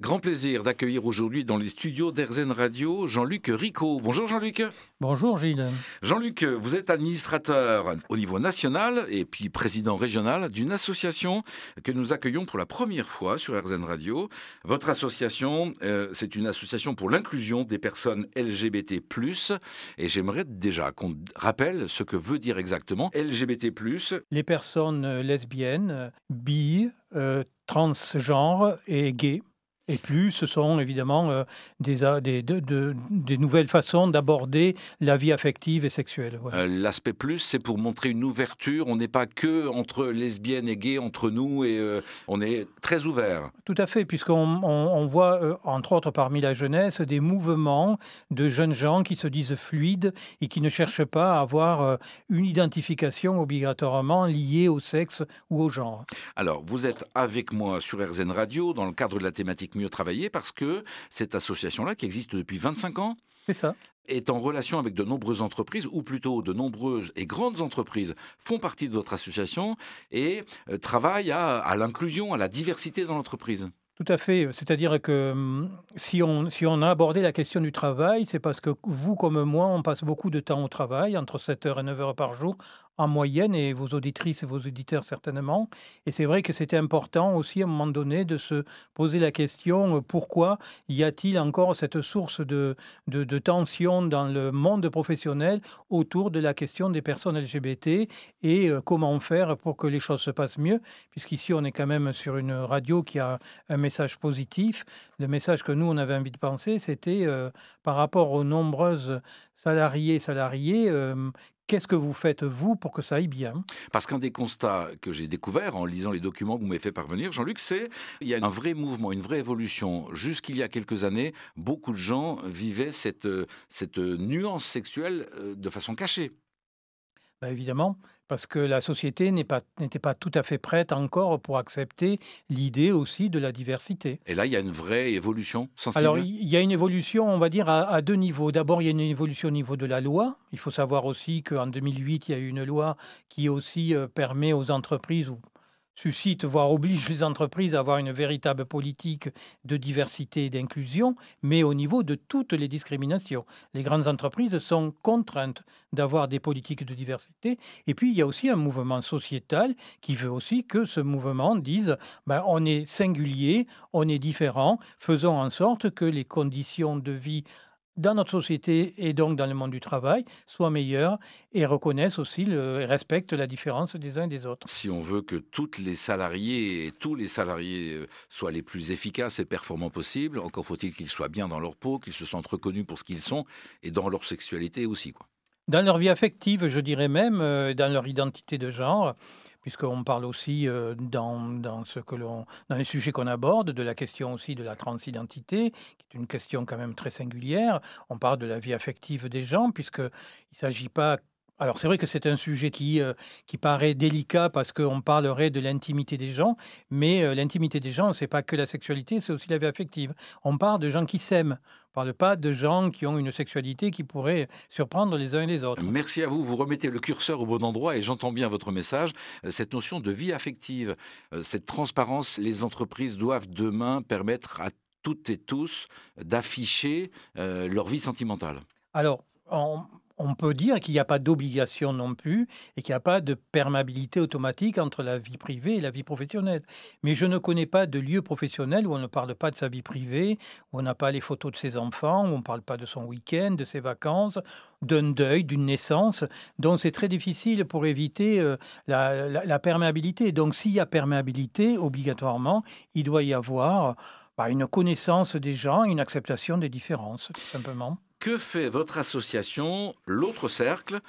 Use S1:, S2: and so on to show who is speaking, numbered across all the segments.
S1: Grand plaisir d'accueillir aujourd'hui dans les studios d'Erzen Radio Jean-Luc Rico. Bonjour Jean-Luc.
S2: Bonjour Gilles.
S1: Jean-Luc, vous êtes administrateur au niveau national et puis président régional d'une association que nous accueillons pour la première fois sur Erzen Radio. Votre association, euh, c'est une association pour l'inclusion des personnes LGBT+. Et j'aimerais déjà qu'on rappelle ce que veut dire exactement LGBT+.
S2: Les personnes lesbiennes, bi, euh, transgenres et gays. Et plus, ce sont évidemment euh, des, des, des, nouvelles façons d'aborder la vie affective et sexuelle.
S1: Euh, l'aspect plus, c'est pour montrer une ouverture. On n'est pas que entre lesbiennes et gays, entre nous, et euh, on est très ouvert.
S2: Tout à fait, puisqu'on on, voit, entre autres parmi la jeunesse, des mouvements de jeunes gens qui se disent fluides et qui ne cherchent pas à avoir une identification obligatoirement liée au sexe ou au genre.
S1: Alors, vous êtes avec moi sur RZN Radio dans le cadre de la thématique mieux travailler parce que cette association-là, qui existe depuis 25 ans,
S2: c'est ça
S1: est en relation avec de nombreuses entreprises, ou plutôt de nombreuses et grandes entreprises font partie de votre association et euh, travaillent à, l'inclusion, à la diversité dans l'entreprise.
S2: Tout à fait. C'est-à-dire que hum, si on, si on a abordé la question du travail, c'est parce que vous comme moi, on passe beaucoup de temps au travail, entre 7 heures et 9 heures par jour, en moyenne, et vos auditrices et vos auditeurs certainement. Et c'est vrai que c'était important aussi à un moment donné de se poser la question euh, pourquoi y a-t-il encore cette source de, de, tension dans le monde professionnel autour de la question des personnes LGBT et euh, comment faire pour que les choses se passent mieux, puisqu'ici on est quand même sur une radio qui a un message positif. Le message que nous on avait envie de penser, c'était euh, par rapport aux nombreuses salariés salariés Qu'est-ce que vous faites, vous, pour que ça aille bien?
S1: Parce qu'un des constats que j'ai découvert en lisant les documents que vous m'avez fait parvenir, Jean-Luc, c'est qu'il y a un vrai mouvement, une vraie évolution. Jusqu'il y a quelques années, beaucoup de gens vivaient cette, cette nuance sexuelle euh, de façon cachée.
S2: Bah, évidemment, parce que la société n'était pas, tout à fait prête encore pour accepter l'idée aussi de la diversité.
S1: Et là, il y a une vraie évolution sensible?
S2: Alors, il y a une évolution, on va dire, à, deux niveaux. D'abord, il y a une évolution au niveau de la loi. Il faut savoir aussi qu'en 2008, il y a eu une loi qui aussi euh, permet aux entreprises, suscite, voire oblige les entreprises à avoir une véritable politique de diversité et d'inclusion, mais au niveau de toutes les discriminations. Les grandes entreprises sont contraintes d'avoir des politiques de diversité. Et puis, il y a aussi un mouvement sociétal qui veut aussi que ce mouvement dise, ben, on est singulier, on est différent, faisons en sorte que les conditions de vie dans notre société et donc dans le monde du travail soient meilleurs et reconnaissent aussi le, et respectent la différence des uns et des autres.
S1: Si on veut que toutes les salariés et tous les salariés euh, soient les plus efficaces et performants possibles, encore faut-il qu'ils soient bien dans leur peau, qu'ils se sentent reconnus pour ce qu'ils sont et dans leur sexualité aussi. Quoi.
S2: Dans leur vie affective, je dirais même, euh, dans leur identité de genre puisqu'on parle aussi euh, dans, dans, dans les sujets qu'on aborde, de la question aussi de la transidentité, qui est une question quand même très singulière. On parle de la vie affective des gens, puisqu'il ne s'agit pas alors c'est vrai que c'est un sujet qui, euh, qui paraît délicat parce qu'on parlerait de l'intimité des gens, mais euh, l'intimité des gens, c'est pas que la sexualité, c'est aussi la vie affective. On parle de gens qui s'aiment, on parle pas de gens qui ont une sexualité qui pourrait surprendre les uns et les autres.
S1: Merci à vous, vous remettez le curseur au bon endroit et j'entends bien votre message. Euh, cette notion de vie affective, cette transparence, les entreprises doivent demain permettre à toutes et tous d'afficher leur vie sentimentale.
S2: Alors, on, on peut dire qu'il n'y a pas d'obligation non plus et qu'il n'y a pas de perméabilité automatique entre la vie privée et la vie professionnelle. Mais je ne connais pas de lieu professionnel où on ne parle pas de sa vie privée, où on n'a pas les photos de ses enfants, où on ne parle pas de son week-end, de ses vacances, d'un deuil, d'une naissance. Donc c'est très difficile pour éviter euh, la, perméabilité. Donc s'il y a perméabilité, obligatoirement, il doit y avoir bah, une connaissance des gens, une acceptation des différences, tout simplement.
S1: Que fait votre association, l'autre cercle,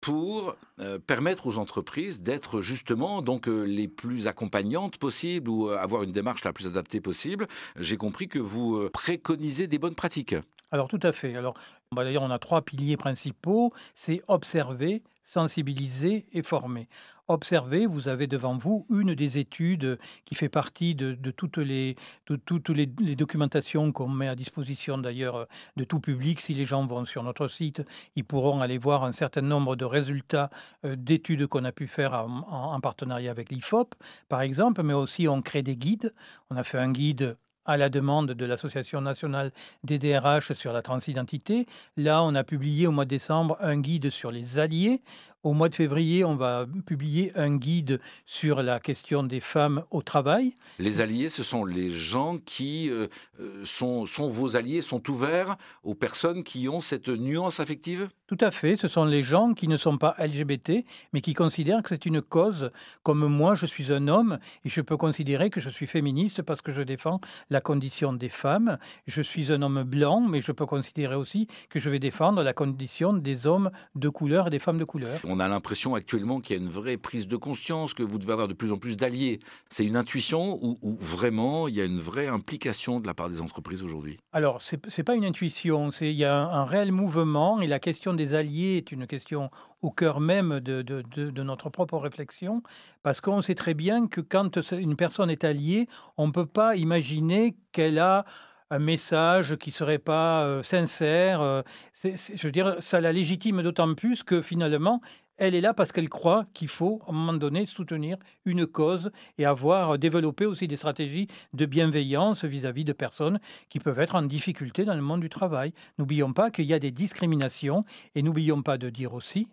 S1: pour euh, permettre aux entreprises d'être justement donc euh, les plus accompagnantes possibles ou euh, avoir une démarche la plus adaptée possible? J'ai compris que vous préconisez des bonnes pratiques.
S2: Alors tout à fait. Alors bah, d'ailleurs on a trois piliers principaux, c'est observer, sensibiliser et former. Observer, vous avez devant vous une des études qui fait partie de, toutes, les, toutes les, documentations qu'on met à disposition d'ailleurs de tout public. Si les gens vont sur notre site, ils pourront aller voir un certain nombre de résultats euh, d'études qu'on a pu faire en, en partenariat avec l'IFOP, par exemple, mais aussi on crée des guides. On a fait un guide à la demande de l'Association nationale des DRH sur la transidentité. Là, on a publié au mois de décembre un guide sur les alliés. Au mois de février, on va publier un guide sur la question des femmes au travail.
S1: Les alliés, ce sont les gens qui euh, euh, sont, sont vos alliés, sont ouverts aux personnes qui ont cette nuance affective?
S2: Tout à fait, ce sont les gens qui ne sont pas LGBT, mais qui considèrent que c'est une cause. Comme moi, je suis un homme et je peux considérer que je suis féministe parce que je défends la condition des femmes. Je suis un homme blanc, mais je peux considérer aussi que je vais défendre la condition des hommes de couleur et des femmes de couleur
S1: on a l'impression actuellement qu'il y a une vraie prise de conscience, que vous devez avoir de plus en plus d'alliés. C'est une intuition ou, vraiment il y a une vraie implication de la part des entreprises aujourd'hui?
S2: Alors, ce n'est pas une intuition, il y a un, réel mouvement et la question des alliés est une question au cœur même de, de notre propre réflexion, parce qu'on sait très bien que quand une personne est alliée, on ne peut pas imaginer qu'elle a un message qui serait pas euh, sincère. Euh, je veux dire, ça la légitime d'autant plus que finalement, elle est là parce qu'elle croit qu'il faut, à un moment donné, soutenir une cause et avoir développé aussi des stratégies de bienveillance vis-à-vis de personnes qui peuvent être en difficulté dans le monde du travail. N'oublions pas qu'il y a des discriminations et n'oublions pas de dire aussi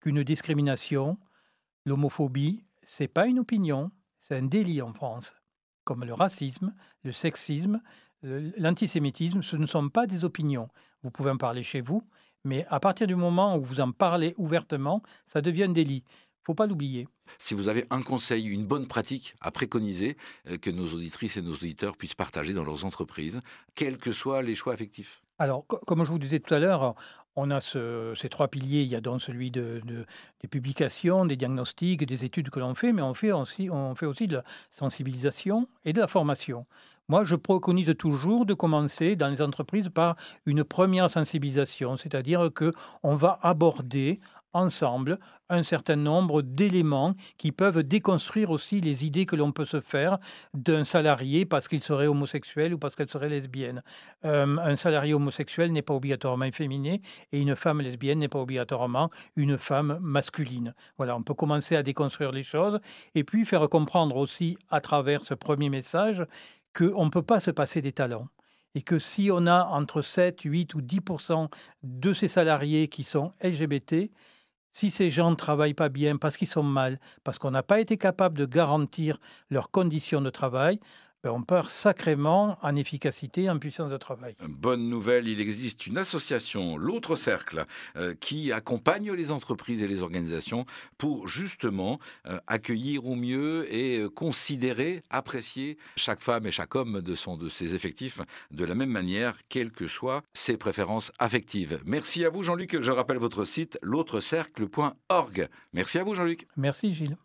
S2: qu'une discrimination, l'homophobie, c'est pas une opinion, c'est un délit en France, comme le racisme, le sexisme, l'antisémitisme, ce ne sont pas des opinions. Vous pouvez en parler chez vous, mais à partir du moment où vous en parlez ouvertement, ça devient un délit. Il faut pas l'oublier.
S1: Si vous avez un conseil, une bonne pratique à préconiser euh, que nos auditrices et nos auditeurs puissent partager dans leurs entreprises, quels que soient les choix affectifs.
S2: Alors, comme je vous disais tout à l'heure, on a ces trois piliers. Il y a donc celui de, des publications, des diagnostics, des études que l'on fait, mais on fait, aussi, on fait aussi de la sensibilisation et de la formation. Moi, je préconise toujours de commencer dans les entreprises par une première sensibilisation, c'est-à-dire que on va aborder ensemble un certain nombre d'éléments qui peuvent déconstruire aussi les idées que l'on peut se faire d'un salarié parce qu'il serait homosexuel ou parce qu'elle serait lesbienne. Euh, un salarié homosexuel n'est pas obligatoirement efféminé et une femme lesbienne n'est pas obligatoirement une femme masculine. Voilà, on peut commencer à déconstruire les choses et puis faire comprendre aussi à travers ce premier message qu'on ne peut pas se passer des talents et que si on a entre 7, 8 ou 10% de ces salariés qui sont LGBT, si ces gens ne travaillent pas bien parce qu'ils sont mal, parce qu'on n'a pas été capable de garantir leurs conditions de travail, on perd sacrément en efficacité, en puissance de travail.
S1: Bonne nouvelle, il existe une association, l'autre cercle, euh, qui accompagne les entreprises et les organisations pour justement euh, accueillir au mieux et euh, considérer, apprécier chaque femme et chaque homme de, son, de ses effectifs de la même manière, quelles que soient ses préférences affectives. Merci à vous Jean-Luc, je rappelle votre site l'autrecercle.org. Merci à vous Jean-Luc.
S2: Merci Gilles.